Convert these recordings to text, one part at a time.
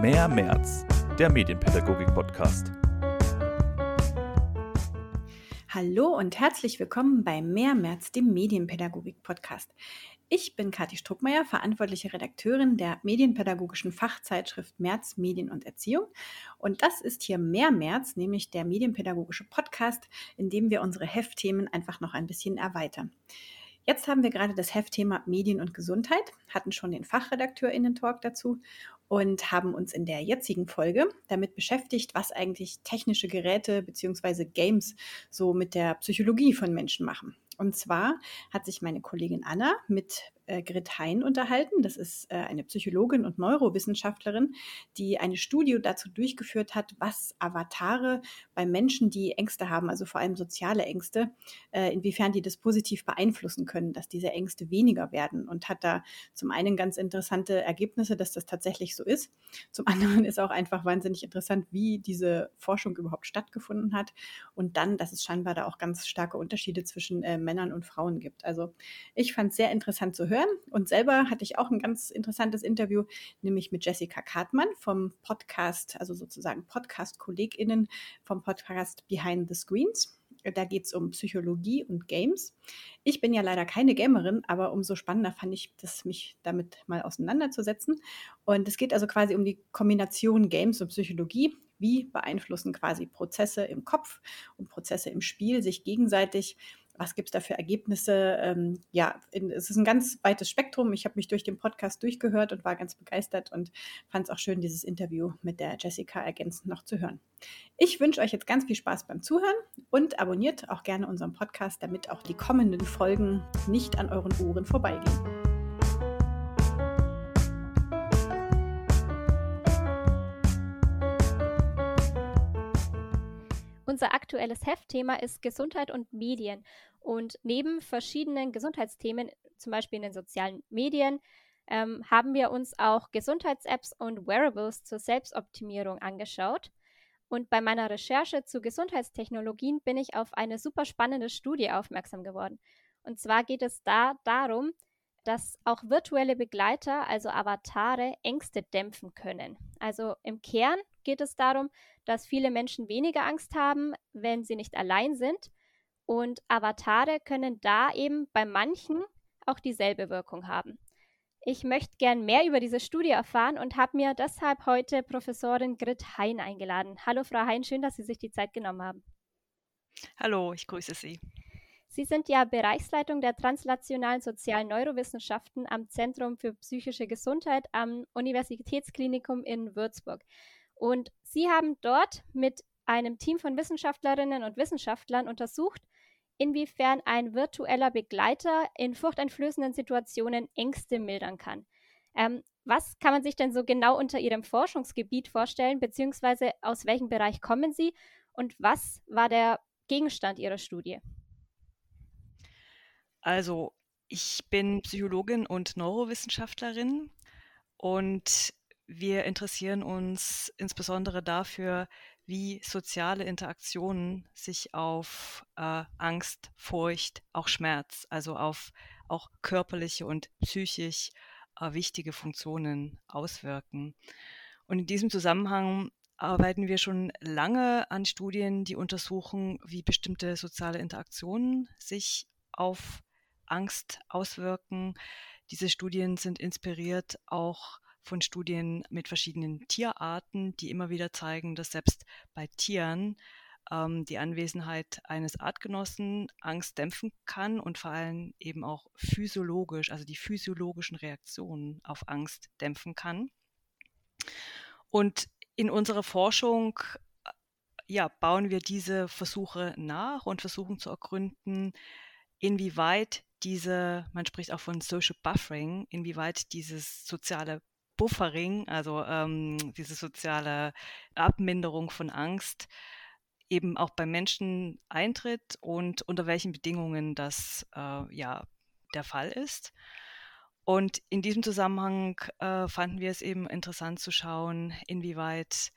Mehr März, der Medienpädagogik-Podcast. Hallo und herzlich willkommen bei Mehr März, dem Medienpädagogik-Podcast. Ich bin Kathi Struckmeier, verantwortliche Redakteurin der medienpädagogischen Fachzeitschrift März Medien und Erziehung. Und das ist hier Mehr März, nämlich der medienpädagogische Podcast, in dem wir unsere Heftthemen einfach noch ein bisschen erweitern. Jetzt haben wir gerade das Heftthema Medien und Gesundheit, hatten schon den FachredakteurInnen-Talk dazu und haben uns in der jetzigen Folge damit beschäftigt, was eigentlich technische Geräte bzw. Games so mit der Psychologie von Menschen machen. Und zwar hat sich meine Kollegin Anna mit äh, Grit Hein unterhalten. Das ist äh, eine Psychologin und Neurowissenschaftlerin, die eine Studie dazu durchgeführt hat, was Avatare bei Menschen, die Ängste haben, also vor allem soziale Ängste, äh, inwiefern die das positiv beeinflussen können, dass diese Ängste weniger werden und hat da zum einen ganz interessante Ergebnisse, dass das tatsächlich so ist. Zum anderen ist auch einfach wahnsinnig interessant, wie diese Forschung überhaupt stattgefunden hat und dann, dass es scheinbar da auch ganz starke Unterschiede zwischen äh, Männern und Frauen gibt. Also ich fand es sehr interessant zu hören hören. Und selber hatte ich auch ein ganz interessantes Interview, nämlich mit Jessica Kartmann vom Podcast, also sozusagen Podcast-KollegInnen vom Podcast Behind the Screens. Da geht es um Psychologie und Games. Ich bin ja leider keine Gamerin, aber umso spannender fand ich das, mich damit mal auseinanderzusetzen. Und es geht also quasi um die Kombination Games und Psychologie. Wie beeinflussen quasi Prozesse im Kopf und Prozesse im Spiel sich gegenseitig? Was gibt es da für Ergebnisse? Ähm, ja, in, es ist ein ganz weites Spektrum. Ich habe mich durch den Podcast durchgehört und war ganz begeistert und fand es auch schön, dieses Interview mit der Jessica ergänzend noch zu hören. Ich wünsche euch jetzt ganz viel Spaß beim Zuhören und abonniert auch gerne unseren Podcast, damit auch die kommenden Folgen nicht an euren Ohren vorbeigehen. Unser aktuelles Heftthema ist Gesundheit und Medien. Und neben verschiedenen Gesundheitsthemen, zum Beispiel in den sozialen Medien, ähm, haben wir uns auch Gesundheits-Apps und Wearables zur Selbstoptimierung angeschaut. Und bei meiner Recherche zu Gesundheitstechnologien bin ich auf eine super spannende Studie aufmerksam geworden. Und zwar geht es da darum, dass auch virtuelle Begleiter, also Avatare, Ängste dämpfen können. Also im Kern geht es darum, dass viele Menschen weniger Angst haben, wenn sie nicht allein sind und Avatare können da eben bei manchen auch dieselbe Wirkung haben. Ich möchte gern mehr über diese Studie erfahren und habe mir deshalb heute Professorin Grit Hein eingeladen. Hallo Frau Hein, schön, dass Sie sich die Zeit genommen haben. Hallo, ich grüße Sie. Sie sind ja Bereichsleitung der translationalen sozialen Neurowissenschaften am Zentrum für psychische Gesundheit am Universitätsklinikum in Würzburg. Und Sie haben dort mit einem Team von Wissenschaftlerinnen und Wissenschaftlern untersucht, inwiefern ein virtueller Begleiter in furchteinflößenden Situationen Ängste mildern kann. Ähm, was kann man sich denn so genau unter Ihrem Forschungsgebiet vorstellen, beziehungsweise aus welchem Bereich kommen Sie und was war der Gegenstand Ihrer Studie? Also, ich bin Psychologin und Neurowissenschaftlerin und wir interessieren uns insbesondere dafür, wie soziale Interaktionen sich auf äh, Angst, Furcht, auch Schmerz, also auf auch körperliche und psychisch äh, wichtige Funktionen auswirken. Und in diesem Zusammenhang arbeiten wir schon lange an Studien, die untersuchen, wie bestimmte soziale Interaktionen sich auf Angst auswirken. Diese Studien sind inspiriert auch von Studien mit verschiedenen Tierarten, die immer wieder zeigen, dass selbst bei Tieren ähm, die Anwesenheit eines Artgenossen Angst dämpfen kann und vor allem eben auch physiologisch, also die physiologischen Reaktionen auf Angst dämpfen kann. Und in unserer Forschung äh, ja, bauen wir diese Versuche nach und versuchen zu ergründen, inwieweit diese, man spricht auch von Social Buffering, inwieweit dieses soziale Buffering, also ähm, diese soziale Abminderung von Angst, eben auch bei Menschen eintritt und unter welchen Bedingungen das äh, ja der Fall ist. Und in diesem Zusammenhang äh, fanden wir es eben interessant zu schauen, inwieweit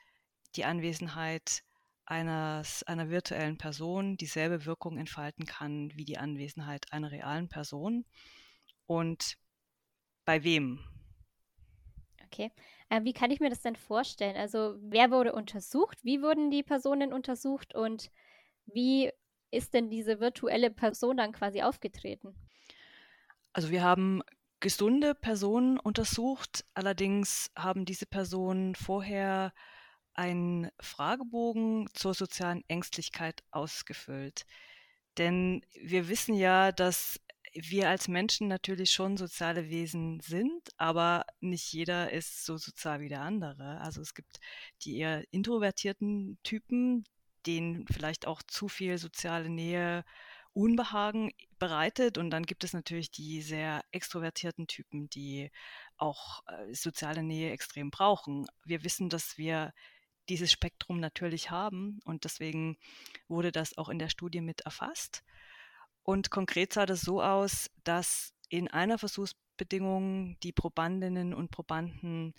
die Anwesenheit eines, einer virtuellen Person dieselbe Wirkung entfalten kann wie die Anwesenheit einer realen Person und bei wem Okay. Äh, wie kann ich mir das denn vorstellen? Also, wer wurde untersucht? Wie wurden die Personen untersucht? Und wie ist denn diese virtuelle Person dann quasi aufgetreten? Also, wir haben gesunde Personen untersucht. Allerdings haben diese Personen vorher einen Fragebogen zur sozialen Ängstlichkeit ausgefüllt. Denn wir wissen ja, dass wir als Menschen natürlich schon soziale Wesen sind, aber nicht jeder ist so sozial wie der andere. Also es gibt die eher introvertierten Typen, denen vielleicht auch zu viel soziale Nähe Unbehagen bereitet. Und dann gibt es natürlich die sehr extrovertierten Typen, die auch äh, soziale Nähe extrem brauchen. Wir wissen, dass wir dieses Spektrum natürlich haben und deswegen wurde das auch in der Studie mit erfasst. Und konkret sah das so aus, dass in einer Versuchsbedingung die Probandinnen und Probanden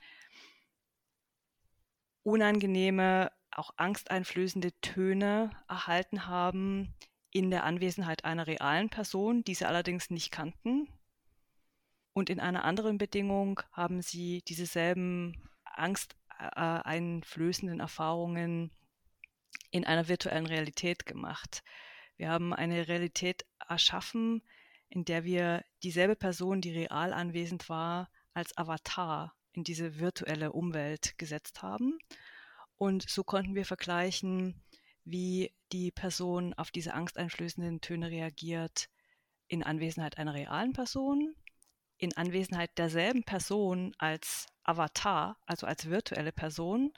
unangenehme, auch angsteinflößende Töne erhalten haben in der Anwesenheit einer realen Person, die sie allerdings nicht kannten. Und in einer anderen Bedingung haben sie dieselben angsteinflößenden Erfahrungen in einer virtuellen Realität gemacht. Wir haben eine Realität erschaffen, in der wir dieselbe Person, die real anwesend war, als Avatar in diese virtuelle Umwelt gesetzt haben. Und so konnten wir vergleichen, wie die Person auf diese angsteinflößenden Töne reagiert in Anwesenheit einer realen Person, in Anwesenheit derselben Person als Avatar, also als virtuelle Person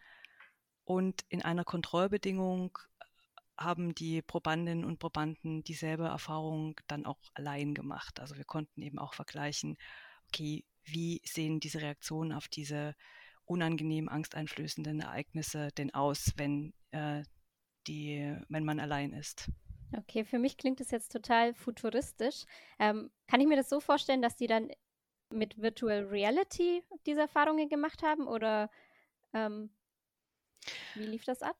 und in einer Kontrollbedingung haben die Probandinnen und Probanden dieselbe Erfahrung dann auch allein gemacht. Also wir konnten eben auch vergleichen, okay, wie sehen diese Reaktionen auf diese unangenehm angsteinflößenden Ereignisse denn aus, wenn, äh, die, wenn man allein ist? Okay, für mich klingt das jetzt total futuristisch. Ähm, kann ich mir das so vorstellen, dass die dann mit Virtual Reality diese Erfahrungen gemacht haben oder ähm, wie lief das ab?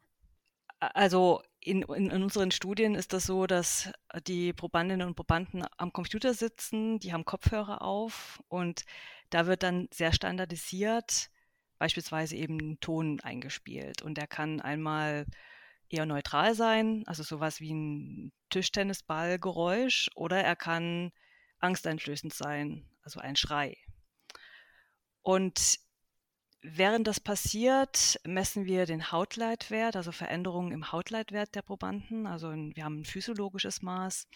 Also in, in, in, unseren Studien ist das so, dass die Probandinnen und Probanden am Computer sitzen, die haben Kopfhörer auf und da wird dann sehr standardisiert beispielsweise eben Ton eingespielt und der kann einmal eher neutral sein, also sowas wie ein Tischtennisballgeräusch oder er kann angsteinflößend sein, also ein Schrei. Und Während das passiert, messen wir den Hautleitwert, also Veränderungen im Hautleitwert der Probanden. Also wir haben ein physiologisches Maß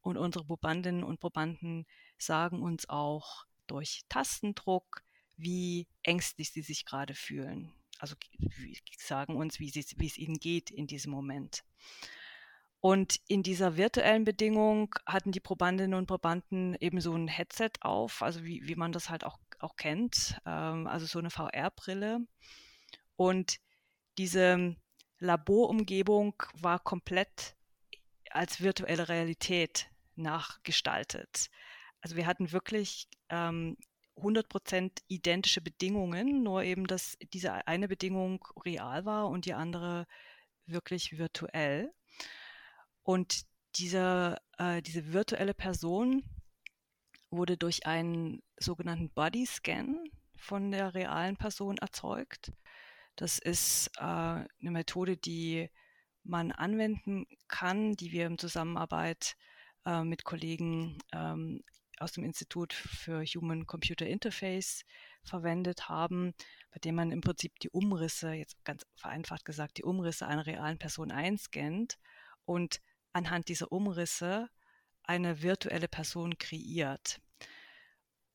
und unsere Probandinnen und Probanden sagen uns auch durch Tastendruck, wie ängstlich sie sich gerade fühlen. Also sagen uns, wie, sie, wie es ihnen geht in diesem Moment. Und in dieser virtuellen Bedingung hatten die Probandinnen und Probanden eben so ein Headset auf, also wie, wie man das halt auch, auch kennt, ähm, also so eine VR-Brille. Und diese Laborumgebung war komplett als virtuelle Realität nachgestaltet. Also wir hatten wirklich ähm, 100% identische Bedingungen, nur eben, dass diese eine Bedingung real war und die andere wirklich virtuell. Und diese, äh, diese virtuelle Person wurde durch einen sogenannten Body Scan von der realen Person erzeugt. Das ist äh, eine Methode, die man anwenden kann, die wir in Zusammenarbeit äh, mit Kollegen ähm, aus dem Institut für Human Computer Interface verwendet haben, bei dem man im Prinzip die Umrisse, jetzt ganz vereinfacht gesagt, die Umrisse einer realen Person einscannt und anhand dieser Umrisse eine virtuelle Person kreiert.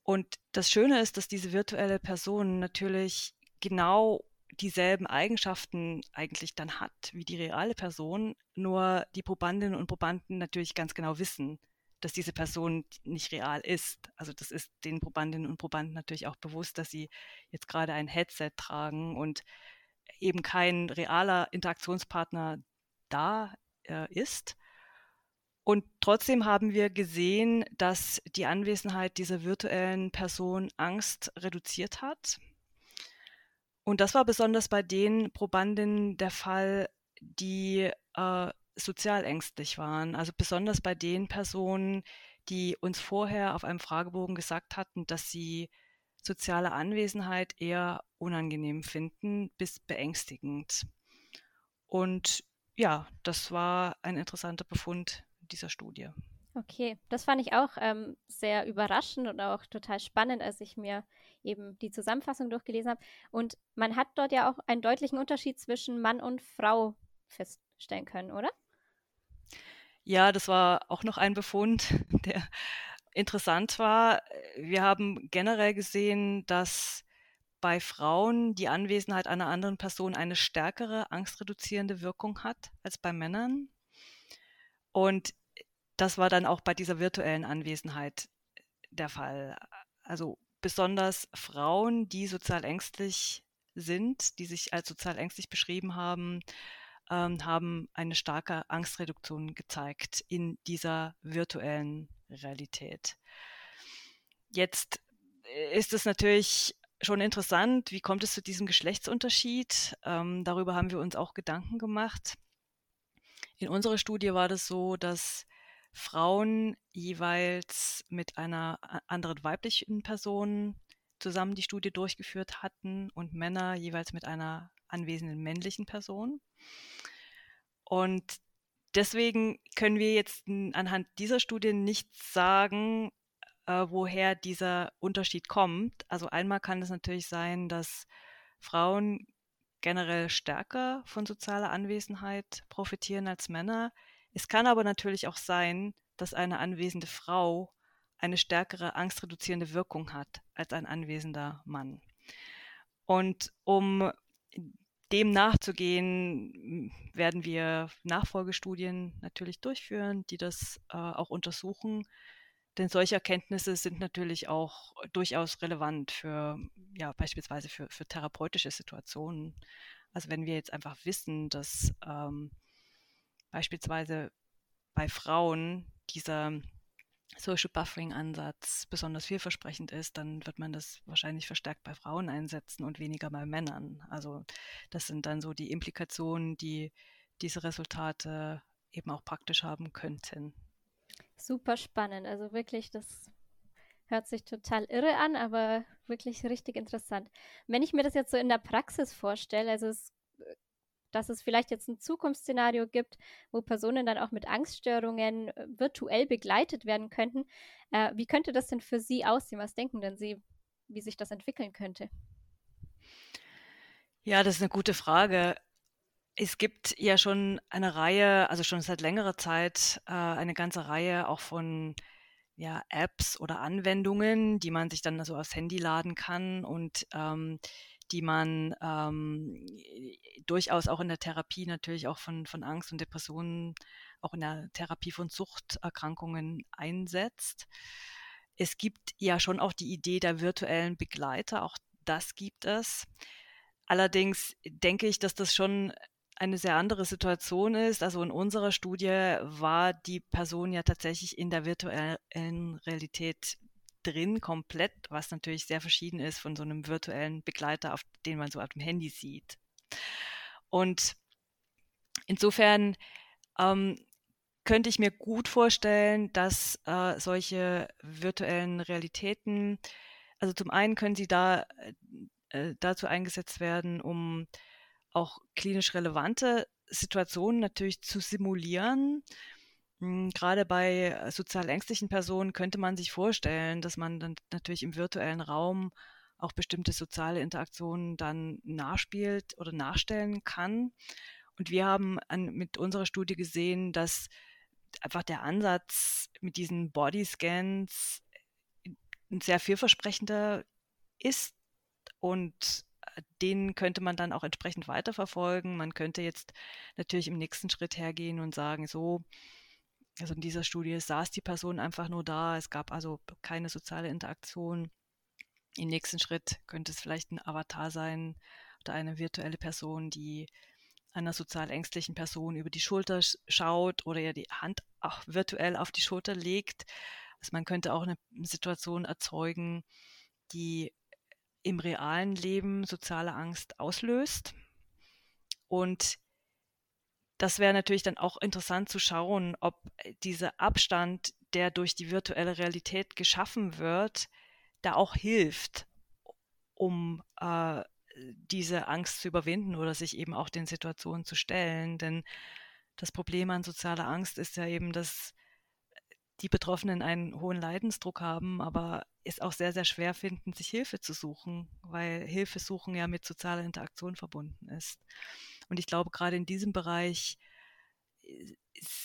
Und das Schöne ist, dass diese virtuelle Person natürlich genau dieselben Eigenschaften eigentlich dann hat wie die reale Person, nur die Probandinnen und Probanden natürlich ganz genau wissen, dass diese Person nicht real ist. Also das ist den Probandinnen und Probanden natürlich auch bewusst, dass sie jetzt gerade ein Headset tragen und eben kein realer Interaktionspartner da äh, ist. Und trotzdem haben wir gesehen, dass die Anwesenheit dieser virtuellen Person Angst reduziert hat. Und das war besonders bei den Probandinnen der Fall, die äh, sozial ängstlich waren. Also besonders bei den Personen, die uns vorher auf einem Fragebogen gesagt hatten, dass sie soziale Anwesenheit eher unangenehm finden bis beängstigend. Und ja, das war ein interessanter Befund dieser Studie. Okay, das fand ich auch ähm, sehr überraschend und auch total spannend, als ich mir eben die Zusammenfassung durchgelesen habe. Und man hat dort ja auch einen deutlichen Unterschied zwischen Mann und Frau feststellen können, oder? Ja, das war auch noch ein Befund, der interessant war. Wir haben generell gesehen, dass bei Frauen die Anwesenheit einer anderen Person eine stärkere angstreduzierende Wirkung hat als bei Männern. Und das war dann auch bei dieser virtuellen Anwesenheit der Fall. Also besonders Frauen, die sozial ängstlich sind, die sich als sozial ängstlich beschrieben haben, ähm, haben eine starke Angstreduktion gezeigt in dieser virtuellen Realität. Jetzt äh, ist es natürlich schon interessant, wie kommt es zu diesem Geschlechtsunterschied? Ähm, darüber haben wir uns auch Gedanken gemacht. In unserer Studie war das so, dass Frauen jeweils mit einer anderen weiblichen Person zusammen die Studie durchgeführt hatten und Männer jeweils mit einer anwesenden männlichen Person. Und deswegen können wir jetzt anhand dieser Studie nicht sagen, äh, woher dieser Unterschied kommt. Also einmal kann es natürlich sein, dass Frauen generell stärker von sozialer Anwesenheit profitieren als Männer. Es kann aber natürlich auch sein, dass eine anwesende Frau eine stärkere angstreduzierende Wirkung hat als ein anwesender Mann. Und um dem nachzugehen, werden wir Nachfolgestudien natürlich durchführen, die das äh, auch untersuchen. Denn solche Erkenntnisse sind natürlich auch durchaus relevant für, ja, beispielsweise für, für therapeutische Situationen. Also wenn wir jetzt einfach wissen, dass ähm, beispielsweise bei Frauen dieser Social Buffering-Ansatz besonders vielversprechend ist, dann wird man das wahrscheinlich verstärkt bei Frauen einsetzen und weniger bei Männern. Also das sind dann so die Implikationen, die diese Resultate eben auch praktisch haben könnten. Super spannend. Also wirklich, das hört sich total irre an, aber wirklich richtig interessant. Wenn ich mir das jetzt so in der Praxis vorstelle, also es dass es vielleicht jetzt ein Zukunftsszenario gibt, wo Personen dann auch mit Angststörungen äh, virtuell begleitet werden könnten. Äh, wie könnte das denn für Sie aussehen? Was denken denn Sie, wie sich das entwickeln könnte? Ja, das ist eine gute Frage. Es gibt ja schon eine Reihe, also schon seit längerer Zeit äh, eine ganze Reihe auch von ja, Apps oder Anwendungen, die man sich dann so aufs Handy laden kann und ähm, die man ähm, durchaus auch in der Therapie natürlich auch von, von Angst und Depressionen, auch in der Therapie von Suchterkrankungen einsetzt. Es gibt ja schon auch die Idee der virtuellen Begleiter, auch das gibt es. Allerdings denke ich, dass das schon eine sehr andere Situation ist. Also in unserer Studie war die Person ja tatsächlich in der virtuellen Realität drin, komplett, was natürlich sehr verschieden ist von so einem virtuellen Begleiter, auf den man so auf dem Handy sieht. Und insofern ähm, könnte ich mir gut vorstellen, dass äh, solche virtuellen Realitäten, also zum einen können sie da äh, dazu eingesetzt werden, um auch klinisch relevante Situationen natürlich zu simulieren hm, gerade bei äh, sozial ängstlichen Personen könnte man sich vorstellen, dass man dann natürlich im virtuellen Raum auch bestimmte soziale Interaktionen dann nachspielt oder nachstellen kann. Und wir haben an, mit unserer Studie gesehen, dass einfach der Ansatz mit diesen Bodyscans ein sehr vielversprechender ist und äh, den könnte man dann auch entsprechend weiterverfolgen. Man könnte jetzt natürlich im nächsten Schritt hergehen und sagen, so, also in dieser Studie saß die Person einfach nur da, es gab also keine soziale Interaktion. Im nächsten Schritt könnte es vielleicht ein Avatar sein oder eine virtuelle Person, die einer sozial ängstlichen Person über die Schulter schaut oder ihr die Hand auch virtuell auf die Schulter legt. Also man könnte auch eine Situation erzeugen, die im realen Leben soziale Angst auslöst. Und das wäre natürlich dann auch interessant zu schauen, ob dieser Abstand, der durch die virtuelle Realität geschaffen wird, da auch hilft, um äh, diese Angst zu überwinden oder sich eben auch den Situationen zu stellen. Denn das Problem an sozialer Angst ist ja eben, dass die Betroffenen einen hohen Leidensdruck haben, aber es auch sehr, sehr schwer finden, sich Hilfe zu suchen, weil Hilfe suchen ja mit sozialer Interaktion verbunden ist. Und ich glaube, gerade in diesem Bereich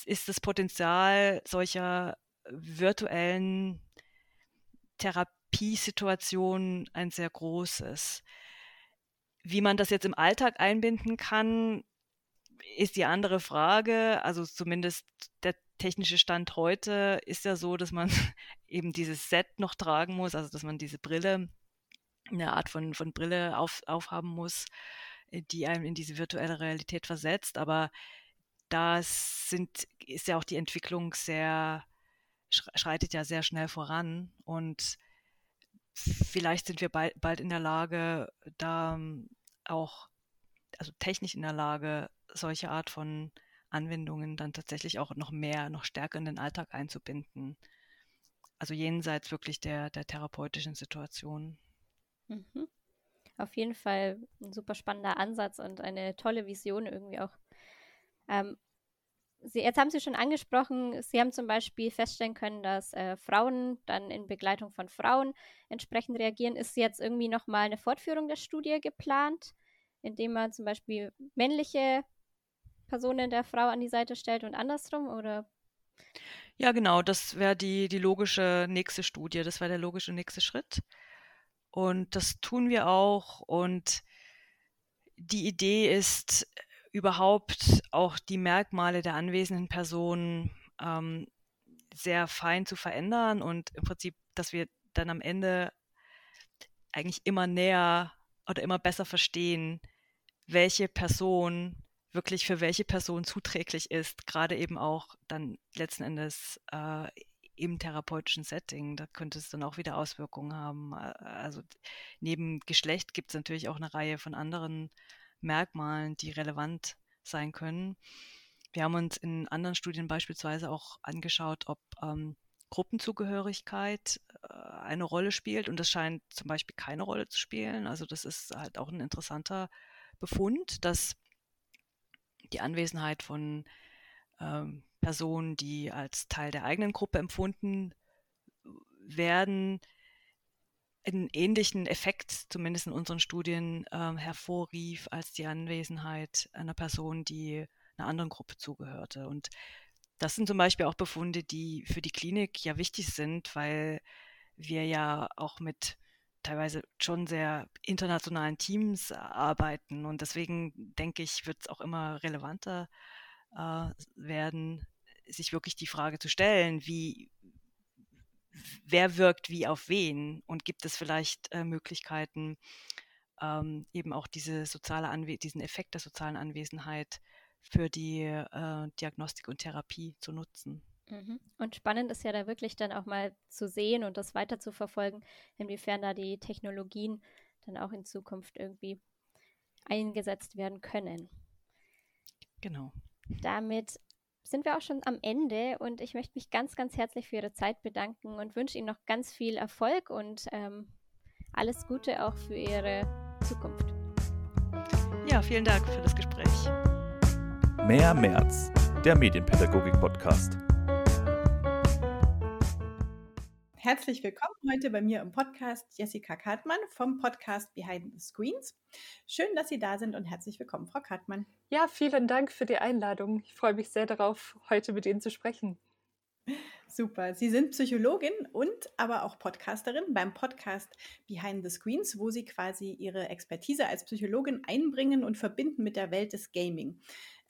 ist das Potenzial solcher virtuellen Therapiesituationen ein sehr großes. Wie man das jetzt im Alltag einbinden kann, ist die andere Frage. Also zumindest der technische Stand heute ist ja so, dass man eben dieses Set noch tragen muss, also dass man diese Brille, eine Art von, von Brille auf, aufhaben muss, äh, die einem in diese virtuelle Realität versetzt. Aber da ist ja auch die Entwicklung sehr, schreitet ja sehr schnell voran und vielleicht sind wir bald, bald in der Lage, da ähm, auch, also technisch in der Lage, solche Art von Anwendungen dann tatsächlich auch noch mehr, noch stärker in den Alltag einzubinden. Also jenseits wirklich der, der therapeutischen Situation. Mhm. Auf jeden Fall ein super spannender Ansatz und eine tolle Vision irgendwie auch. Ähm, Sie, jetzt haben Sie schon angesprochen, Sie haben zum Beispiel feststellen können, dass äh, Frauen dann in Begleitung von Frauen entsprechend reagieren. Ist jetzt irgendwie nochmal eine Fortführung der Studie geplant, indem man zum Beispiel männliche Personen der Frau an die Seite stellt und andersrum, oder? Ja, genau, das wäre die, die logische nächste Studie, das wäre der logische nächste Schritt. Und das tun wir auch. Und die Idee ist, überhaupt auch die Merkmale der anwesenden Personen ähm, sehr fein zu verändern und im Prinzip, dass wir dann am Ende eigentlich immer näher oder immer besser verstehen, welche Person wirklich für welche Person zuträglich ist, gerade eben auch dann letzten Endes äh, im therapeutischen Setting. Da könnte es dann auch wieder Auswirkungen haben. Also neben Geschlecht gibt es natürlich auch eine Reihe von anderen Merkmalen, die relevant sein können. Wir haben uns in anderen Studien beispielsweise auch angeschaut, ob ähm, Gruppenzugehörigkeit äh, eine Rolle spielt und das scheint zum Beispiel keine Rolle zu spielen. Also das ist halt auch ein interessanter Befund, dass die Anwesenheit von ähm, Personen, die als Teil der eigenen Gruppe empfunden werden, einen ähnlichen Effekt, zumindest in unseren Studien, äh, hervorrief als die Anwesenheit einer Person, die einer anderen Gruppe zugehörte. Und das sind zum Beispiel auch Befunde, die für die Klinik ja wichtig sind, weil wir ja auch mit teilweise schon sehr internationalen Teams arbeiten. Und deswegen denke ich, wird es auch immer relevanter äh, werden, sich wirklich die Frage zu stellen, wie, wer wirkt wie auf wen und gibt es vielleicht äh, Möglichkeiten, ähm, eben auch diese soziale Anwe diesen Effekt der sozialen Anwesenheit für die äh, Diagnostik und Therapie zu nutzen. Mhm. Und spannend ist ja da wirklich dann auch mal zu sehen und das weiter zu verfolgen, inwiefern da die Technologien dann auch in Zukunft irgendwie eingesetzt werden können. Genau. Damit sind wir auch schon am Ende und ich möchte mich ganz, ganz herzlich für Ihre Zeit bedanken und wünsche Ihnen noch ganz viel Erfolg und ähm, alles Gute auch für Ihre Zukunft. Ja, vielen Dank für das Gespräch. Mehr März, der Medienpädagogik-Podcast. Herzlich willkommen heute bei mir im Podcast Jessica Kartmann vom Podcast Behind the Screens. Schön, dass Sie da sind und herzlich willkommen, Frau Kartmann. Ja, vielen Dank für die Einladung. Ich freue mich sehr darauf, heute mit Ihnen zu sprechen. Super. Sie sind Psychologin und aber auch Podcasterin beim Podcast Behind the Screens, wo Sie quasi Ihre Expertise als Psychologin einbringen und verbinden mit der Welt des Gaming.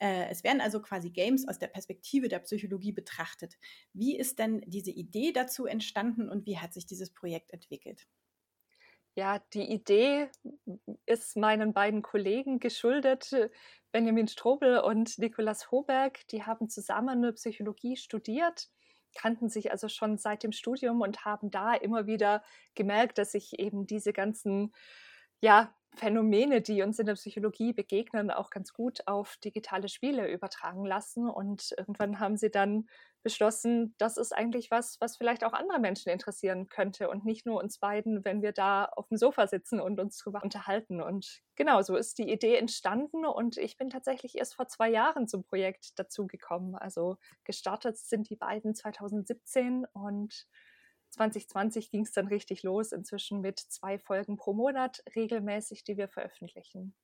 Äh, es werden also quasi Games aus der Perspektive der Psychologie betrachtet. Wie ist denn diese Idee dazu entstanden und wie hat sich dieses Projekt entwickelt? Ja, die Idee ist meinen beiden Kollegen geschuldet, Benjamin Strobel und Nikolas Hoberg. Die haben zusammen Psychologie studiert kannten sich also schon seit dem Studium und haben da immer wieder gemerkt, dass sich eben diese ganzen ja, Phänomene, die uns in der Psychologie begegnen, auch ganz gut auf digitale Spiele übertragen lassen. Und irgendwann haben sie dann beschlossen, das ist eigentlich was, was vielleicht auch andere Menschen interessieren könnte und nicht nur uns beiden, wenn wir da auf dem Sofa sitzen und uns drüber unterhalten. Und genau, so ist die Idee entstanden und ich bin tatsächlich erst vor zwei Jahren zum Projekt dazugekommen. Also gestartet sind die beiden 2017 und 2020 ging es dann richtig los, inzwischen mit zwei Folgen pro Monat regelmäßig, die wir veröffentlichen.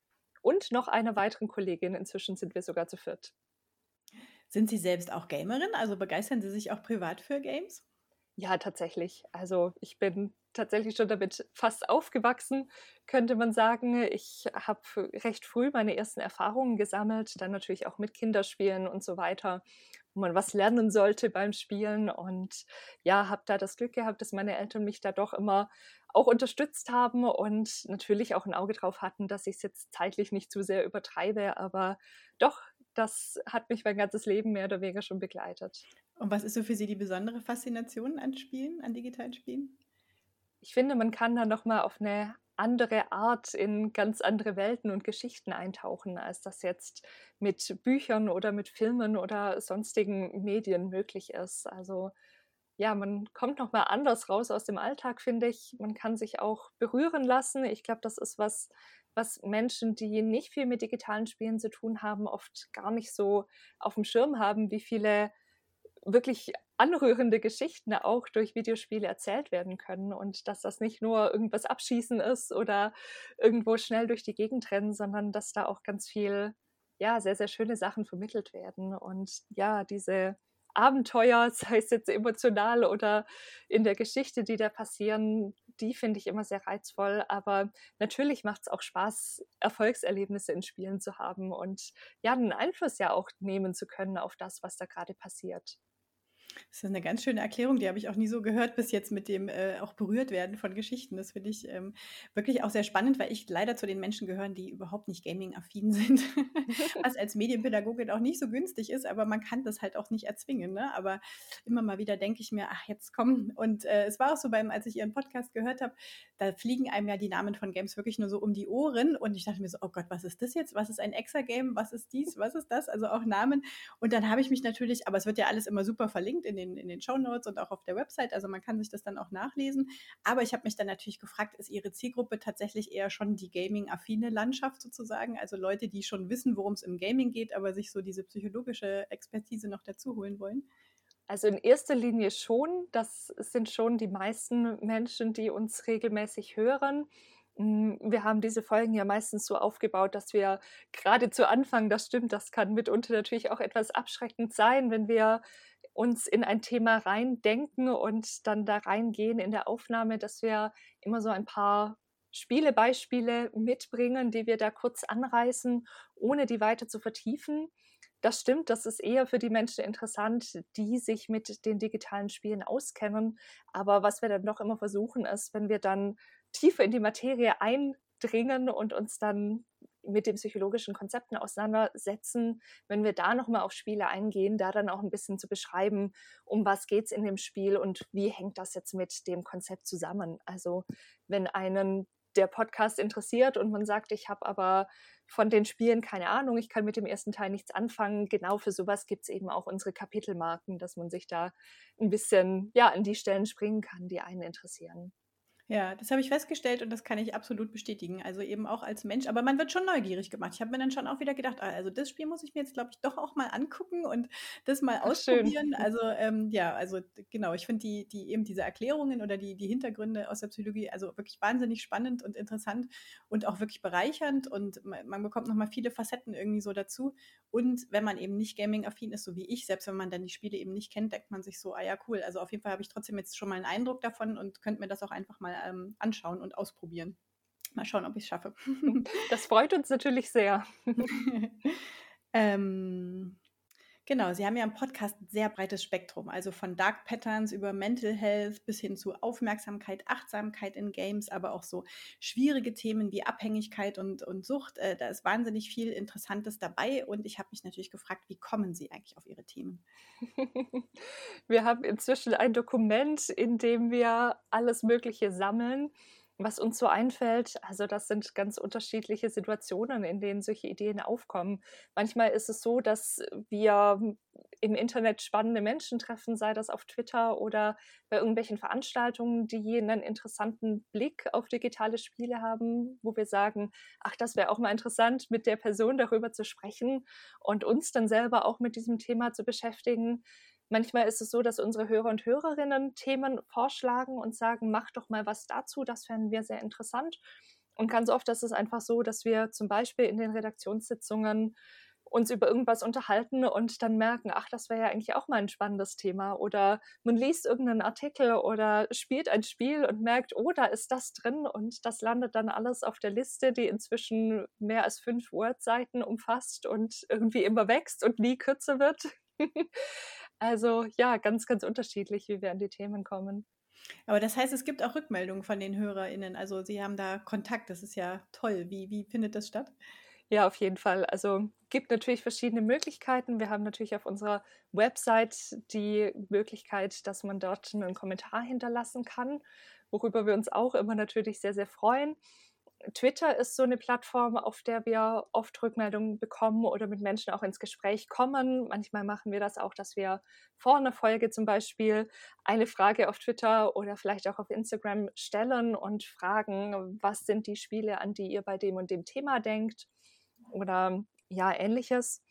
Und noch einer weiteren Kollegin, inzwischen sind wir sogar zu viert. Sind Sie selbst auch Gamerin? Also begeistern Sie sich auch privat für Games? Ja, tatsächlich. Also ich bin tatsächlich schon damit fast aufgewachsen, könnte man sagen. Ich habe recht früh meine ersten Erfahrungen gesammelt, dann natürlich auch mit Kinderspielen und so weiter, wo man was lernen sollte beim Spielen. Und ja, habe da das Glück gehabt, dass meine Eltern mich da doch immer auch unterstützt haben und natürlich auch ein Auge drauf hatten, dass ich es jetzt zeitlich nicht zu sehr übertreibe, aber doch das hat mich mein ganzes Leben mehr oder weniger schon begleitet. Und was ist so für Sie die besondere Faszination an Spielen, an digitalen Spielen? Ich finde, man kann da nochmal auf eine andere Art in ganz andere Welten und Geschichten eintauchen, als das jetzt mit Büchern oder mit Filmen oder sonstigen Medien möglich ist. Also ja, man kommt nochmal anders raus aus dem Alltag, finde ich. Man kann sich auch berühren lassen. Ich glaube, das ist was, was Menschen, die nicht viel mit digitalen Spielen zu tun haben, oft gar nicht so auf dem Schirm haben, wie viele wirklich anrührende Geschichten auch durch Videospiele erzählt werden können und dass das nicht nur irgendwas abschießen ist oder irgendwo schnell durch die Gegend rennen, sondern dass da auch ganz viel, ja, sehr, sehr schöne Sachen vermittelt werden und ja, diese Abenteuer, sei es jetzt emotional oder in der Geschichte, die da passieren, die finde ich immer sehr reizvoll. Aber natürlich macht es auch Spaß, Erfolgserlebnisse in Spielen zu haben und ja, einen Einfluss ja auch nehmen zu können auf das, was da gerade passiert. Das ist eine ganz schöne Erklärung, die habe ich auch nie so gehört bis jetzt mit dem äh, auch berührt werden von Geschichten. Das finde ich ähm, wirklich auch sehr spannend, weil ich leider zu den Menschen gehören, die überhaupt nicht gaming-affin sind, was als Medienpädagogin auch nicht so günstig ist, aber man kann das halt auch nicht erzwingen. Ne? Aber immer mal wieder denke ich mir, ach, jetzt komm. Und äh, es war auch so beim, als ich Ihren Podcast gehört habe, da fliegen einem ja die Namen von Games wirklich nur so um die Ohren und ich dachte mir so, oh Gott, was ist das jetzt? Was ist ein Exa-Game? Was ist dies? Was ist das? Also auch Namen. Und dann habe ich mich natürlich, aber es wird ja alles immer super verlinkt in den, in den Show Notes und auch auf der Website. Also man kann sich das dann auch nachlesen. Aber ich habe mich dann natürlich gefragt, ist Ihre Zielgruppe tatsächlich eher schon die Gaming-affine Landschaft sozusagen? Also Leute, die schon wissen, worum es im Gaming geht, aber sich so diese psychologische Expertise noch dazu holen wollen? Also in erster Linie schon. Das sind schon die meisten Menschen, die uns regelmäßig hören. Hm, wir haben diese Folgen ja meistens so aufgebaut, dass wir gerade zu Anfang, das stimmt, das kann mitunter natürlich auch etwas abschreckend sein, wenn wir uns in ein Thema reindenken und dann da reingehen in der Aufnahme, dass wir immer so ein paar Spielebeispiele mitbringen, die wir da kurz anreißen, ohne die weiter zu vertiefen. Das stimmt, das ist eher für die Menschen interessant, die sich mit den digitalen Spielen auskennen. Aber was wir dann noch immer versuchen, ist, wenn wir dann tiefer in die Materie eindringen und uns dann mit den psychologischen Konzepten auseinandersetzen, wenn wir da nochmal auf Spiele eingehen, da dann auch ein bisschen zu beschreiben, um was geht es in dem Spiel und wie hängt das jetzt mit dem Konzept zusammen. Also wenn einen der Podcast interessiert und man sagt, ich habe aber von den Spielen keine Ahnung, ich kann mit dem ersten Teil nichts anfangen. Genau für sowas gibt es eben auch unsere Kapitelmarken, dass man sich da ein bisschen ja, an die Stellen springen kann, die einen interessieren. Ja, das habe ich festgestellt und das kann ich absolut bestätigen. Also eben auch als Mensch, aber man wird schon neugierig gemacht. Ich habe mir dann schon auch wieder gedacht, ah, also das Spiel muss ich mir jetzt, glaube ich, doch auch mal angucken und das mal Ach, ausprobieren. Schön. Also ähm, ja, also genau, ich finde die, die eben diese Erklärungen oder die, die Hintergründe aus der Psychologie also wirklich wahnsinnig spannend und interessant und auch wirklich bereichernd und man, man bekommt nochmal viele Facetten irgendwie so dazu. Und wenn man eben nicht Gaming-affin ist, so wie ich, selbst wenn man dann die Spiele eben nicht kennt, denkt man sich so, ah ja, cool. Also auf jeden Fall habe ich trotzdem jetzt schon mal einen Eindruck davon und könnte mir das auch einfach mal ähm, anschauen und ausprobieren. Mal schauen, ob ich es schaffe. Das freut uns natürlich sehr. ähm, genau, Sie haben ja im Podcast ein sehr breites Spektrum, also von Dark Patterns über Mental Health bis hin zu Aufmerksamkeit, Achtsamkeit in Games, aber auch so schwierige Themen wie Abhängigkeit und, und Sucht. Äh, da ist wahnsinnig viel Interessantes dabei und ich habe mich natürlich gefragt, wie kommen Sie eigentlich auf Ihre Themen? Wir haben inzwischen ein Dokument, in dem wir alles Mögliche sammeln. Was uns so einfällt, also das sind ganz unterschiedliche Situationen, in denen solche Ideen aufkommen. Manchmal ist es so, dass wir im Internet spannende Menschen treffen, sei das auf Twitter oder bei irgendwelchen Veranstaltungen, die einen interessanten Blick auf digitale Spiele haben, wo wir sagen, ach, das wäre auch mal interessant, mit der Person darüber zu sprechen und uns dann selber auch mit diesem Thema zu beschäftigen. Manchmal ist es so, dass unsere Hörer und Hörerinnen Themen vorschlagen und sagen, mach doch mal was dazu, das fänden wir sehr interessant. Und ganz oft ist es einfach so, dass wir zum Beispiel in den Redaktionssitzungen uns über irgendwas unterhalten und dann merken, ach, das wäre ja eigentlich auch mal ein spannendes Thema. Oder man liest irgendeinen Artikel oder spielt ein Spiel und merkt, oh, da ist das drin und das landet dann alles auf der Liste, die inzwischen mehr als fünf Word-Seiten umfasst und irgendwie immer wächst und nie kürzer wird. Also ja, ganz, ganz unterschiedlich, wie wir an die Themen kommen. Aber das heißt, es gibt auch Rückmeldungen von den HörerInnen. Also Sie haben da Kontakt, das ist ja toll. Wie, wie findet das statt? Ja, auf jeden Fall. Also gibt natürlich verschiedene Möglichkeiten. Wir haben natürlich auf unserer Website die Möglichkeit, dass man dort einen Kommentar hinterlassen kann, worüber wir uns auch immer natürlich sehr, sehr freuen. Twitter ist so eine Plattform, auf der wir oft Rückmeldungen bekommen oder mit Menschen auch ins Gespräch kommen. Manchmal machen wir das auch, dass wir vor einer Folge zum Beispiel eine Frage auf Twitter oder vielleicht auch auf Instagram stellen und fragen, was sind die Spiele, an die ihr bei dem und dem Thema denkt oder ja, ähnliches.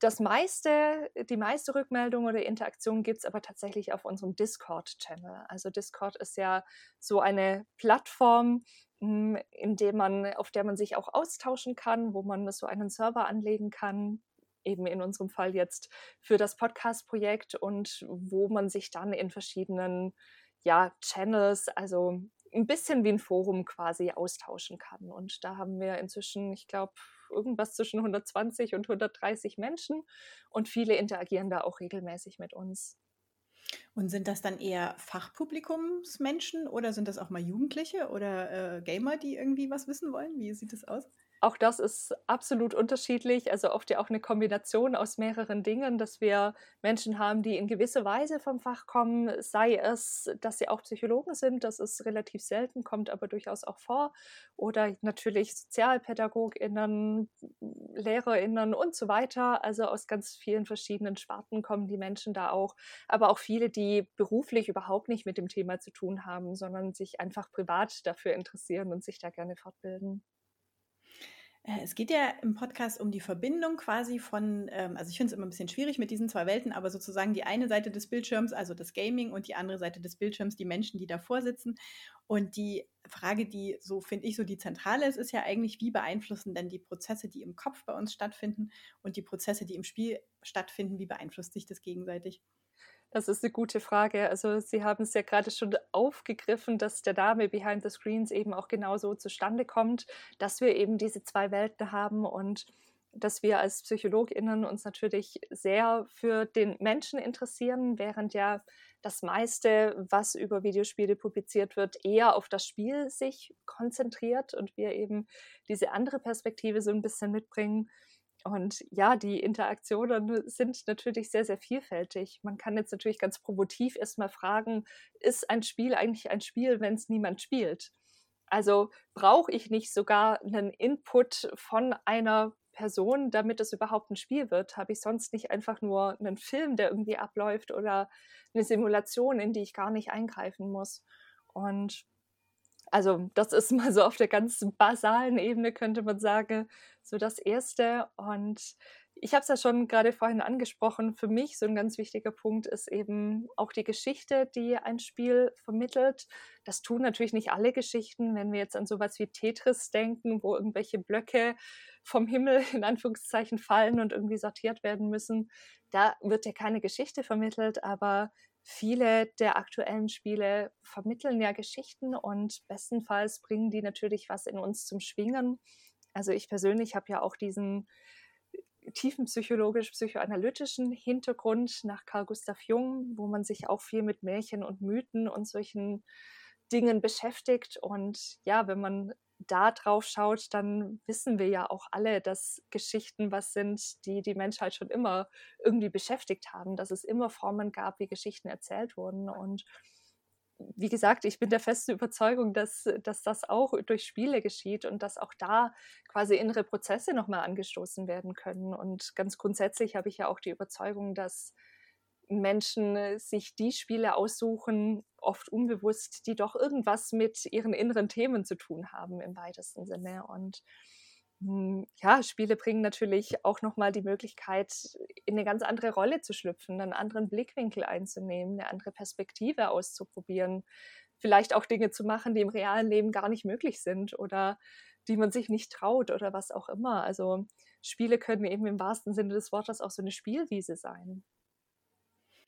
Das meiste, die meiste Rückmeldung oder Interaktion gibt es aber tatsächlich auf unserem Discord-Channel. Also Discord ist ja so eine Plattform, hm, in dem man, auf der man sich auch austauschen kann, wo man so einen Server anlegen kann, eben in unserem Fall jetzt für das Podcast-Projekt und wo man sich dann in verschiedenen ja, Channels, also ein bisschen wie ein Forum quasi austauschen kann. Und da haben wir inzwischen, ich glaube, irgendwas zwischen 120 und 130 Menschen und viele interagieren da auch regelmäßig mit uns. Und sind das dann eher Fachpublikumsmenschen oder sind das auch mal Jugendliche oder äh, Gamer, die irgendwie was wissen wollen? Wie sieht das aus? Auch das ist absolut unterschiedlich, also oft ja auch eine Kombination aus mehreren Dingen, dass wir Menschen haben, die in gewisser Weise vom Fach kommen, sei es, dass sie auch Psychologen sind, das ist relativ selten, kommt aber durchaus auch vor, oder natürlich Sozialpädagoginnen, Lehrerinnen und so weiter, also aus ganz vielen verschiedenen Sparten kommen die Menschen da auch, aber auch viele, die beruflich überhaupt nicht mit dem Thema zu tun haben, sondern sich einfach privat dafür interessieren und sich da gerne fortbilden. Äh, es geht ja im Podcast um die Verbindung quasi von, ähm, also ich finde es immer ein bisschen schwierig mit diesen zwei Welten, aber sozusagen die eine Seite des Bildschirms, also das Gaming und die andere Seite des Bildschirms, die Menschen, die davor sitzen. Und die Frage, die so finde ich so die zentrale ist, ist ja eigentlich, wie beeinflussen denn die Prozesse, die im Kopf bei uns stattfinden und die Prozesse, die im Spiel stattfinden, wie beeinflusst sich das gegenseitig? Das ist eine gute Frage. Also Sie haben es ja gerade schon aufgegriffen, dass der Name Behind the Screens eben auch genauso zustande kommt, dass wir eben diese zwei Welten haben und dass wir als PsychologInnen uns natürlich sehr für den Menschen interessieren, während ja das meiste, was über Videospiele publiziert wird, eher auf das Spiel sich konzentriert und wir eben diese andere Perspektive so ein bisschen mitbringen. Und ja, die Interaktionen sind natürlich sehr, sehr vielfältig. Man kann jetzt natürlich ganz provokativ erstmal fragen, ist ein Spiel eigentlich ein Spiel, wenn es niemand spielt? Also brauche ich nicht sogar einen Input von einer Person, damit es überhaupt ein Spiel wird? Habe ich sonst nicht einfach nur einen Film, der irgendwie abläuft oder eine Simulation, in die ich gar nicht eingreifen muss? Und also das ist mal so auf der ganz basalen Ebene, könnte man sagen, so das Erste. Und ich habe es ja schon gerade vorhin angesprochen, für mich so ein ganz wichtiger Punkt ist eben auch die Geschichte, die ein Spiel vermittelt. Das tun natürlich nicht alle Geschichten, wenn wir jetzt an sowas wie Tetris denken, wo irgendwelche Blöcke vom Himmel in Anführungszeichen fallen und irgendwie sortiert werden müssen. Da wird ja keine Geschichte vermittelt, aber viele der aktuellen Spiele vermitteln ja Geschichten und bestenfalls bringen die natürlich was in uns zum Schwingen. Also ich persönlich habe ja auch diesen tiefen psychologisch-psychoanalytischen Hintergrund nach Carl Gustav Jung, wo man sich auch viel mit Märchen und Mythen und solchen Dingen beschäftigt. Und ja, wenn man da drauf schaut, dann wissen wir ja auch alle, dass Geschichten was sind, die die Menschheit schon immer irgendwie beschäftigt haben, dass es immer Formen gab, wie Geschichten erzählt wurden. Und wie gesagt, ich bin der festen Überzeugung, dass, dass das auch durch Spiele geschieht und dass auch da quasi innere Prozesse nochmal angestoßen werden können. Und ganz grundsätzlich habe ich ja auch die Überzeugung, dass Menschen sich die Spiele aussuchen, oft unbewusst, die doch irgendwas mit ihren inneren Themen zu tun haben im weitesten Sinne. Und hm, ja, Spiele bringen natürlich auch nochmal die Möglichkeit, in eine ganz andere Rolle zu schlüpfen, einen anderen Blickwinkel einzunehmen, eine andere Perspektive auszuprobieren, vielleicht auch Dinge zu machen, die im realen Leben gar nicht möglich sind oder die man sich nicht traut oder was auch immer. Also Spiele können eben im wahrsten Sinne des Wortes auch so eine Spielwiese sein.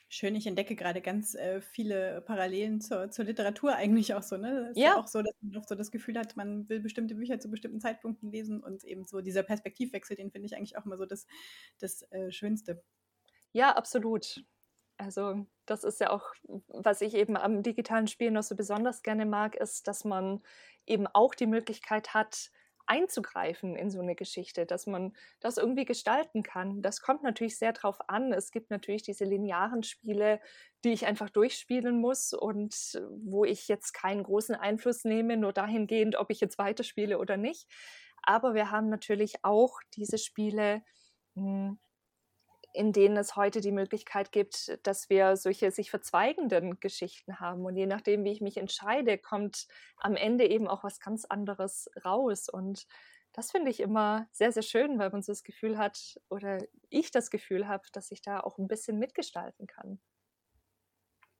Schön, ich entdecke gerade ganz äh, viele Parallelen zur, zur Literatur eigentlich auch so. Ne? Es ja. ist auch so, dass man oft so das Gefühl hat, man will bestimmte Bücher zu bestimmten Zeitpunkten lesen und eben so dieser Perspektivwechsel, den finde ich eigentlich auch immer so das, das äh, Schönste. Ja, absolut. Also das ist ja auch, was ich eben am digitalen Spiel noch so besonders gerne mag, ist, dass man eben auch die Möglichkeit hat, einzugreifen in so eine Geschichte, dass man das irgendwie gestalten kann. Das kommt natürlich sehr drauf an. Es gibt natürlich diese linearen Spiele, die ich einfach durchspielen muss und wo ich jetzt keinen großen Einfluss nehme, nur dahingehend, ob ich jetzt weiterspiele oder nicht. Aber wir haben natürlich auch diese Spiele, hm, in denen es heute die Möglichkeit gibt, dass wir solche sich verzweigenden Geschichten haben. Und je nachdem, wie ich mich entscheide, kommt am Ende eben auch was ganz anderes raus. Und das finde ich immer sehr, sehr schön, weil man so das Gefühl hat, oder ich das Gefühl habe, dass ich da auch ein bisschen mitgestalten kann.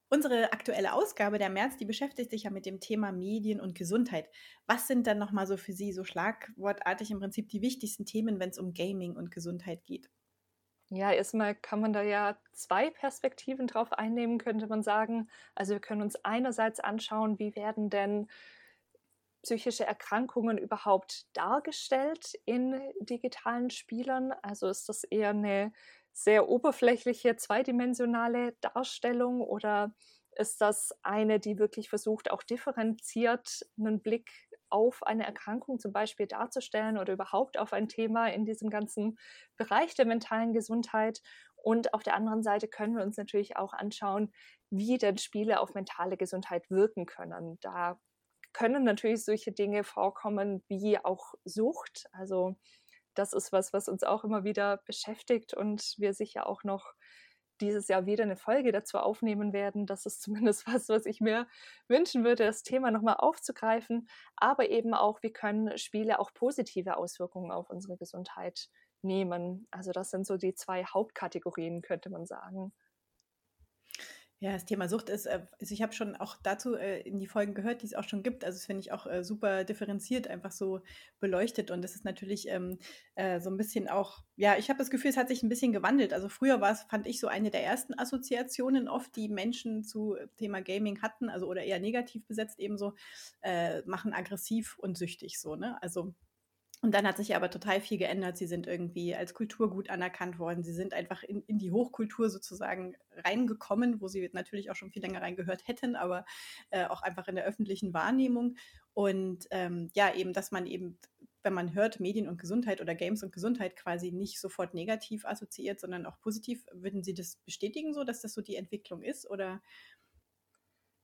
Unsere aktuelle Ausgabe der März, die beschäftigt sich ja mit dem Thema Medien und Gesundheit. Was sind dann nochmal so für Sie so schlagwortartig im Prinzip die wichtigsten Themen, wenn es um Gaming und Gesundheit geht? Ja, erstmal kann man da ja zwei Perspektiven drauf einnehmen, könnte man sagen. Also wir können uns einerseits anschauen, wie werden denn psychische Erkrankungen überhaupt dargestellt in digitalen Spielern? Also ist das eher eine sehr oberflächliche, zweidimensionale Darstellung oder ist das eine, die wirklich versucht, auch differenziert einen Blick auf eine Erkrankung zum Beispiel darzustellen oder überhaupt auf ein Thema in diesem ganzen Bereich der mentalen Gesundheit. Und auf der anderen Seite können wir uns natürlich auch anschauen, wie denn Spiele auf mentale Gesundheit wirken können. Da können natürlich solche Dinge vorkommen wie auch Sucht. Also das ist was, was uns auch immer wieder beschäftigt und wir sicher auch noch dieses Jahr wieder eine Folge dazu aufnehmen werden. Das ist zumindest was, was ich mir wünschen würde, das Thema nochmal aufzugreifen. Aber eben auch, wie können Spiele auch positive Auswirkungen auf unsere Gesundheit nehmen. Also das sind so die zwei Hauptkategorien, könnte man sagen. Ja, das Thema Sucht ist, äh, also ich habe schon auch dazu äh, in die Folgen gehört, die es auch schon gibt. Also das finde ich auch äh, super differenziert, einfach so beleuchtet. Und das ist natürlich ähm, äh, so ein bisschen auch, ja, ich habe das Gefühl, es hat sich ein bisschen gewandelt. Also früher war es, fand ich, so eine der ersten Assoziationen oft, die Menschen zu Thema Gaming hatten, also oder eher negativ besetzt, ebenso äh, machen aggressiv und süchtig so, ne? Also und dann hat sich aber total viel geändert. Sie sind irgendwie als Kulturgut anerkannt worden. Sie sind einfach in, in die Hochkultur sozusagen reingekommen, wo sie natürlich auch schon viel länger reingehört hätten, aber äh, auch einfach in der öffentlichen Wahrnehmung. Und ähm, ja, eben, dass man eben, wenn man hört, Medien und Gesundheit oder Games und Gesundheit quasi nicht sofort negativ assoziiert, sondern auch positiv. Würden Sie das bestätigen so, dass das so die Entwicklung ist? Oder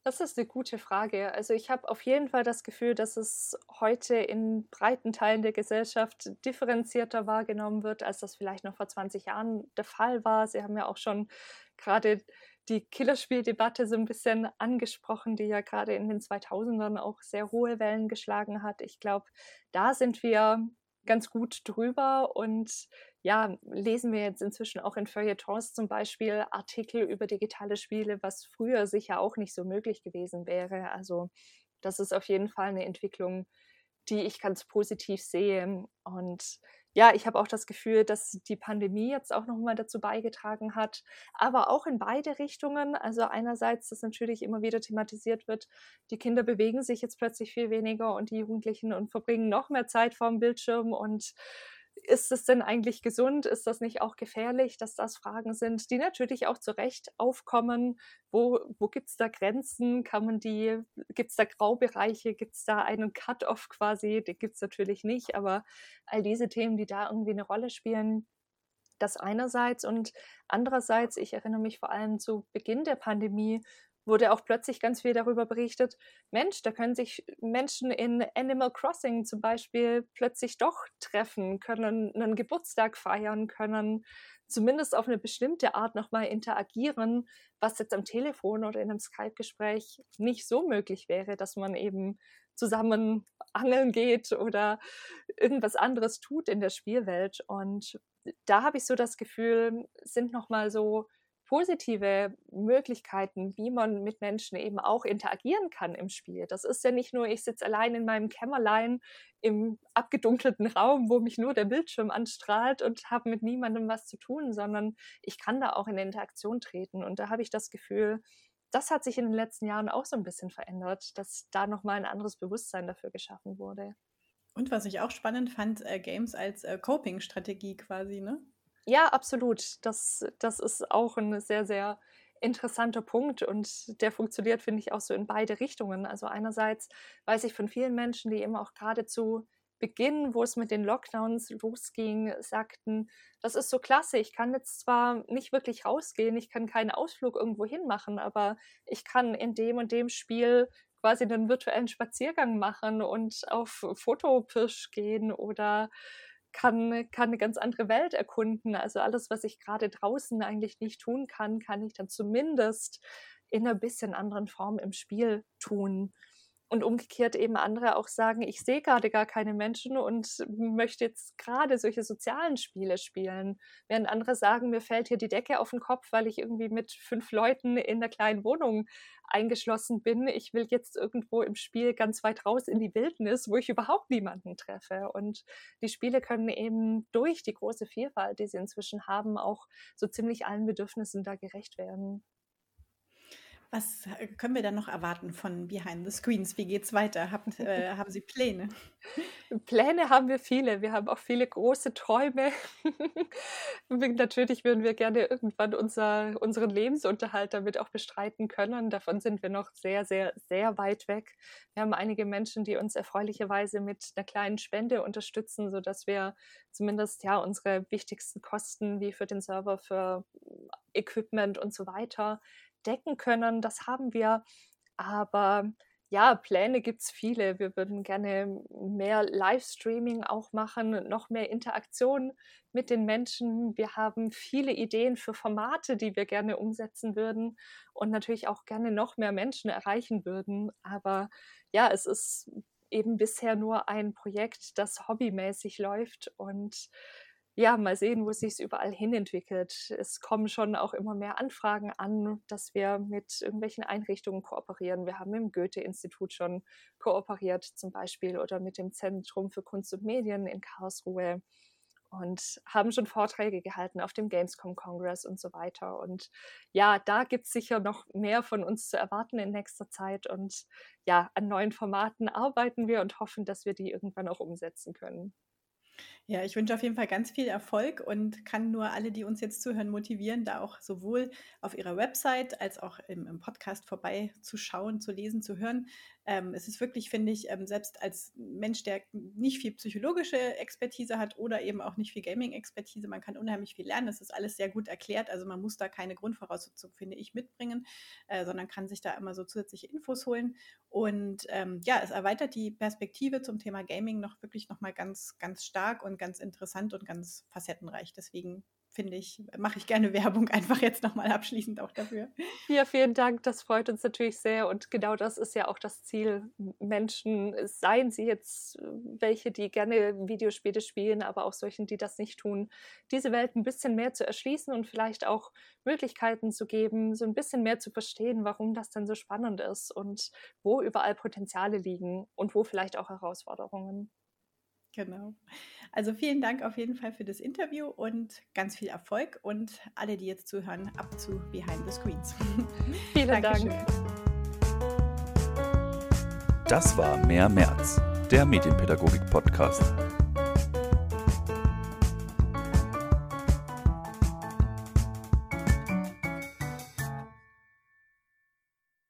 das ist eine gute Frage. Also ich habe auf jeden Fall das Gefühl, dass es heute in breiten Teilen der Gesellschaft differenzierter wahrgenommen wird, als das vielleicht noch vor 20 Jahren der Fall war. Sie haben ja auch schon gerade die Killerspieldebatte so ein bisschen angesprochen, die ja gerade in den 2000ern auch sehr hohe Wellen geschlagen hat. Ich glaube, da sind wir ganz gut drüber und ja, lesen wir jetzt inzwischen auch in Feuilletons zum Beispiel Artikel über digitale Spiele, was früher sicher auch nicht so möglich gewesen wäre. Also das ist auf jeden Fall eine Entwicklung, die ich ganz positiv sehe. Und ja, ich habe auch das Gefühl, dass die Pandemie jetzt auch nochmal dazu beigetragen hat, aber auch in beide Richtungen. Also einerseits, dass natürlich immer wieder thematisiert wird, die Kinder bewegen sich jetzt plötzlich viel weniger und die Jugendlichen und verbringen noch mehr Zeit vorm Bildschirm und ist es denn eigentlich gesund? Ist das nicht auch gefährlich, dass das Fragen sind, die natürlich auch zu Recht aufkommen? Wo, wo gibt es da Grenzen? Kann man die, gibt es da Graubereiche? Gibt es da einen Cut-off quasi? Den gibt es natürlich nicht, aber all diese Themen, die da irgendwie eine Rolle spielen, das einerseits und andererseits, ich erinnere mich vor allem zu Beginn der Pandemie, wurde auch plötzlich ganz viel darüber berichtet, Mensch, da können sich Menschen in Animal Crossing zum Beispiel plötzlich doch treffen, können einen Geburtstag feiern, können zumindest auf eine bestimmte Art nochmal interagieren, was jetzt am Telefon oder in einem Skype-Gespräch nicht so möglich wäre, dass man eben zusammen angeln geht oder irgendwas anderes tut in der Spielwelt. Und da habe ich so das Gefühl, sind nochmal so positive Möglichkeiten, wie man mit Menschen eben auch interagieren kann im Spiel. Das ist ja nicht nur, ich sitze allein in meinem Kämmerlein im abgedunkelten Raum, wo mich nur der Bildschirm anstrahlt und habe mit niemandem was zu tun, sondern ich kann da auch in Interaktion treten. Und da habe ich das Gefühl, das hat sich in den letzten Jahren auch so ein bisschen verändert, dass da nochmal ein anderes Bewusstsein dafür geschaffen wurde. Und was ich auch spannend fand, äh, Games als äh, Coping-Strategie quasi, ne? Ja, absolut. Das, das ist auch ein sehr, sehr interessanter Punkt und der funktioniert, finde ich, auch so in beide Richtungen. Also einerseits weiß ich von vielen Menschen, die eben auch gerade zu Beginn, wo es mit den Lockdowns losging, sagten, das ist so klasse, ich kann jetzt zwar nicht wirklich rausgehen, ich kann keinen Ausflug irgendwo hin machen, aber ich kann in dem und dem Spiel quasi einen virtuellen Spaziergang machen und auf Fotopirsch gehen oder kann, kann eine ganz andere Welt erkunden. Also alles, was ich gerade draußen eigentlich nicht tun kann, kann ich dann zumindest in einer bisschen anderen Form im Spiel tun und umgekehrt eben andere auch sagen, ich sehe gerade gar keine Menschen und möchte jetzt gerade solche sozialen Spiele spielen. Während andere sagen, mir fällt hier die Decke auf den Kopf, weil ich irgendwie mit fünf Leuten in der kleinen Wohnung eingeschlossen bin. Ich will jetzt irgendwo im Spiel ganz weit raus in die Wildnis, wo ich überhaupt niemanden treffe. Und die Spiele können eben durch die große Vielfalt, die sie inzwischen haben, auch so ziemlich allen Bedürfnissen da gerecht werden. Was äh, können wir dann noch erwarten von Behind the Screens? Wie geht's weiter? Haben, äh, haben Sie Pläne? Pläne haben wir viele. Wir haben auch viele große Träume. Natürlich würden wir gerne irgendwann unser, unseren Lebensunterhalt damit auch bestreiten können. Davon sind wir noch sehr, sehr, sehr weit weg. Wir haben einige Menschen, die uns erfreulicherweise mit einer kleinen Spende unterstützen, sodass wir zumindest ja unsere wichtigsten Kosten wie für den Server, für Equipment und so weiter decken können. Das haben wir. Aber ja, Pläne gibt es viele. Wir würden gerne mehr Livestreaming auch machen, noch mehr Interaktion mit den Menschen. Wir haben viele Ideen für Formate, die wir gerne umsetzen würden und natürlich auch gerne noch mehr Menschen erreichen würden. Aber ja, es ist eben bisher nur ein Projekt, das hobbymäßig läuft und ja, mal sehen, wo es sich überall hin entwickelt. Es kommen schon auch immer mehr Anfragen an, dass wir mit irgendwelchen Einrichtungen kooperieren. Wir haben dem Goethe-Institut schon kooperiert zum Beispiel oder mit dem Zentrum für Kunst und Medien in Karlsruhe und haben schon Vorträge gehalten auf dem Gamescom Congress und so weiter. Und ja, da gibt es sicher noch mehr von uns zu erwarten in nächster Zeit. Und ja, an neuen Formaten arbeiten wir und hoffen, dass wir die irgendwann auch umsetzen können. Ja, ich wünsche auf jeden Fall ganz viel Erfolg und kann nur alle, die uns jetzt zuhören, motivieren, da auch sowohl auf ihrer Website als auch im, im Podcast vorbeizuschauen, zu lesen, zu hören. Ähm, es ist wirklich, finde ich, ähm, selbst als Mensch, der nicht viel psychologische Expertise hat oder eben auch nicht viel Gaming-Expertise, man kann unheimlich viel lernen. Es ist alles sehr gut erklärt. Also man muss da keine Grundvoraussetzung, finde ich, mitbringen, äh, sondern kann sich da immer so zusätzliche Infos holen. Und ähm, ja, es erweitert die Perspektive zum Thema Gaming noch wirklich nochmal ganz, ganz stark und ganz interessant und ganz facettenreich. Deswegen finde ich, mache ich gerne Werbung einfach jetzt nochmal abschließend auch dafür. Ja, vielen Dank. Das freut uns natürlich sehr. Und genau das ist ja auch das Ziel. Menschen, seien sie jetzt äh, welche, die gerne Videospiele spielen, aber auch solchen, die das nicht tun, diese Welt ein bisschen mehr zu erschließen und vielleicht auch Möglichkeiten zu geben, so ein bisschen mehr zu verstehen, warum das denn so spannend ist und wo überall Potenziale liegen und wo vielleicht auch Herausforderungen. Genau. Also vielen Dank auf jeden Fall für das Interview und ganz viel Erfolg und alle, die jetzt zuhören, ab zu Behind the Screens. Vielen Dank. Das war Mehr März, der Medienpädagogik-Podcast.